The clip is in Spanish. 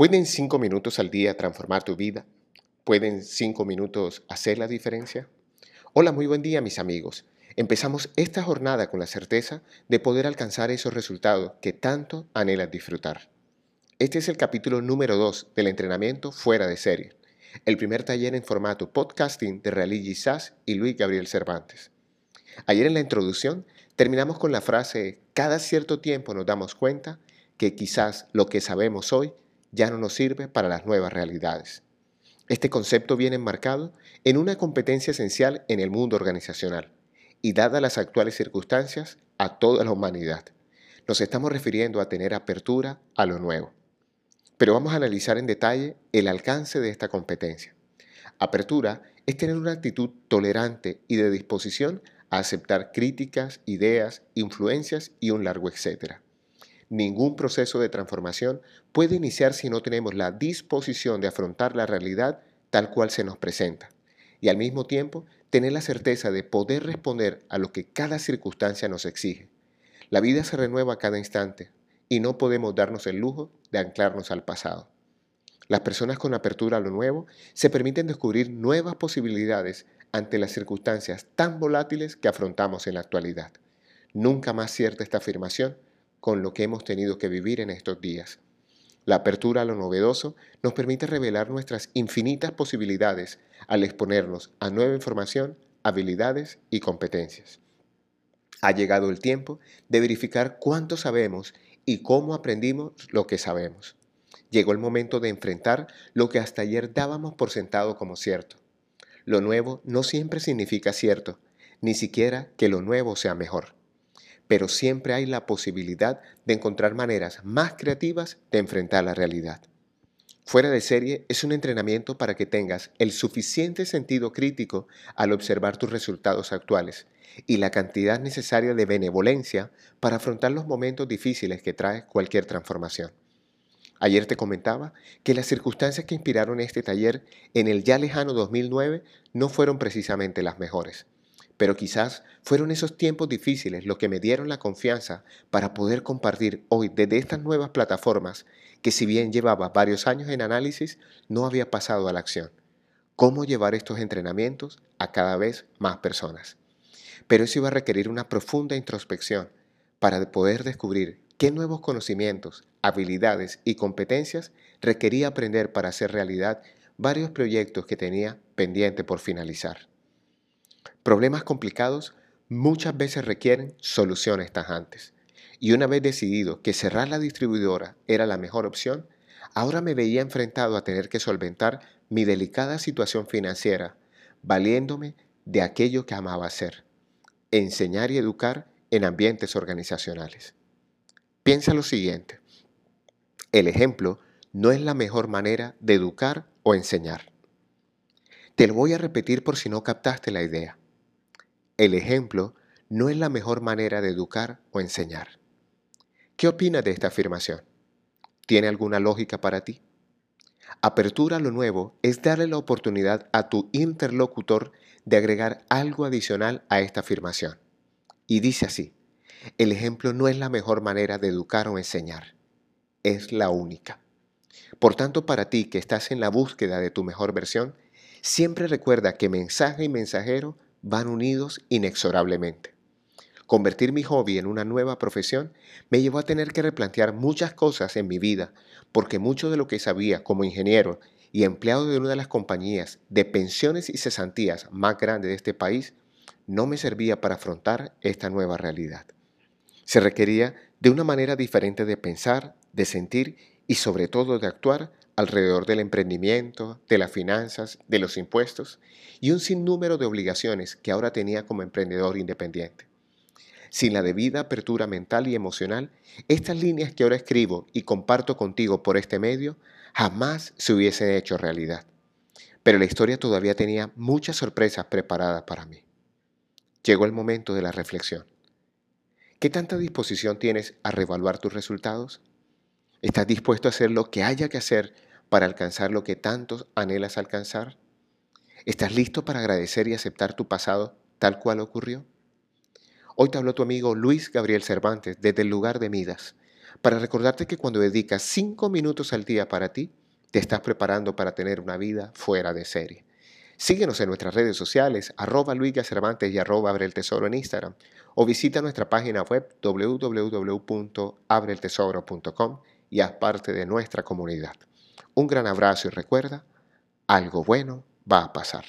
¿Pueden cinco minutos al día transformar tu vida? ¿Pueden cinco minutos hacer la diferencia? Hola, muy buen día mis amigos. Empezamos esta jornada con la certeza de poder alcanzar esos resultados que tanto anhelas disfrutar. Este es el capítulo número 2 del entrenamiento fuera de serie, el primer taller en formato podcasting de Realigi Sass y Luis Gabriel Cervantes. Ayer en la introducción terminamos con la frase, cada cierto tiempo nos damos cuenta que quizás lo que sabemos hoy ya no nos sirve para las nuevas realidades. Este concepto viene enmarcado en una competencia esencial en el mundo organizacional y dada las actuales circunstancias, a toda la humanidad. Nos estamos refiriendo a tener apertura a lo nuevo. Pero vamos a analizar en detalle el alcance de esta competencia. Apertura es tener una actitud tolerante y de disposición a aceptar críticas, ideas, influencias y un largo etcétera. Ningún proceso de transformación puede iniciar si no tenemos la disposición de afrontar la realidad tal cual se nos presenta y al mismo tiempo tener la certeza de poder responder a lo que cada circunstancia nos exige. La vida se renueva a cada instante y no podemos darnos el lujo de anclarnos al pasado. Las personas con apertura a lo nuevo se permiten descubrir nuevas posibilidades ante las circunstancias tan volátiles que afrontamos en la actualidad. Nunca más cierta esta afirmación con lo que hemos tenido que vivir en estos días. La apertura a lo novedoso nos permite revelar nuestras infinitas posibilidades al exponernos a nueva información, habilidades y competencias. Ha llegado el tiempo de verificar cuánto sabemos y cómo aprendimos lo que sabemos. Llegó el momento de enfrentar lo que hasta ayer dábamos por sentado como cierto. Lo nuevo no siempre significa cierto, ni siquiera que lo nuevo sea mejor pero siempre hay la posibilidad de encontrar maneras más creativas de enfrentar la realidad. Fuera de serie es un entrenamiento para que tengas el suficiente sentido crítico al observar tus resultados actuales y la cantidad necesaria de benevolencia para afrontar los momentos difíciles que trae cualquier transformación. Ayer te comentaba que las circunstancias que inspiraron este taller en el ya lejano 2009 no fueron precisamente las mejores. Pero quizás fueron esos tiempos difíciles los que me dieron la confianza para poder compartir hoy desde estas nuevas plataformas que si bien llevaba varios años en análisis, no había pasado a la acción. Cómo llevar estos entrenamientos a cada vez más personas. Pero eso iba a requerir una profunda introspección para poder descubrir qué nuevos conocimientos, habilidades y competencias requería aprender para hacer realidad varios proyectos que tenía pendiente por finalizar. Problemas complicados muchas veces requieren soluciones tajantes. Y una vez decidido que cerrar la distribuidora era la mejor opción, ahora me veía enfrentado a tener que solventar mi delicada situación financiera, valiéndome de aquello que amaba hacer, enseñar y educar en ambientes organizacionales. Piensa lo siguiente, el ejemplo no es la mejor manera de educar o enseñar. Te lo voy a repetir por si no captaste la idea. El ejemplo no es la mejor manera de educar o enseñar. ¿Qué opinas de esta afirmación? ¿Tiene alguna lógica para ti? Apertura a lo nuevo es darle la oportunidad a tu interlocutor de agregar algo adicional a esta afirmación. Y dice así, el ejemplo no es la mejor manera de educar o enseñar, es la única. Por tanto, para ti que estás en la búsqueda de tu mejor versión, siempre recuerda que mensaje y mensajero van unidos inexorablemente. Convertir mi hobby en una nueva profesión me llevó a tener que replantear muchas cosas en mi vida, porque mucho de lo que sabía como ingeniero y empleado de una de las compañías de pensiones y cesantías más grandes de este país no me servía para afrontar esta nueva realidad. Se requería de una manera diferente de pensar, de sentir y sobre todo de actuar alrededor del emprendimiento, de las finanzas, de los impuestos y un sinnúmero de obligaciones que ahora tenía como emprendedor independiente. Sin la debida apertura mental y emocional, estas líneas que ahora escribo y comparto contigo por este medio jamás se hubiesen hecho realidad. Pero la historia todavía tenía muchas sorpresas preparadas para mí. Llegó el momento de la reflexión. ¿Qué tanta disposición tienes a revaluar tus resultados? ¿Estás dispuesto a hacer lo que haya que hacer para alcanzar lo que tantos anhelas alcanzar? ¿Estás listo para agradecer y aceptar tu pasado tal cual ocurrió? Hoy te habló tu amigo Luis Gabriel Cervantes desde el lugar de Midas para recordarte que cuando dedicas cinco minutos al día para ti, te estás preparando para tener una vida fuera de serie. Síguenos en nuestras redes sociales, arroba Luis Cervantes y arroba Abre el Tesoro en Instagram, o visita nuestra página web www.abreeltesoro.com y haz parte de nuestra comunidad. Un gran abrazo y recuerda, algo bueno va a pasar.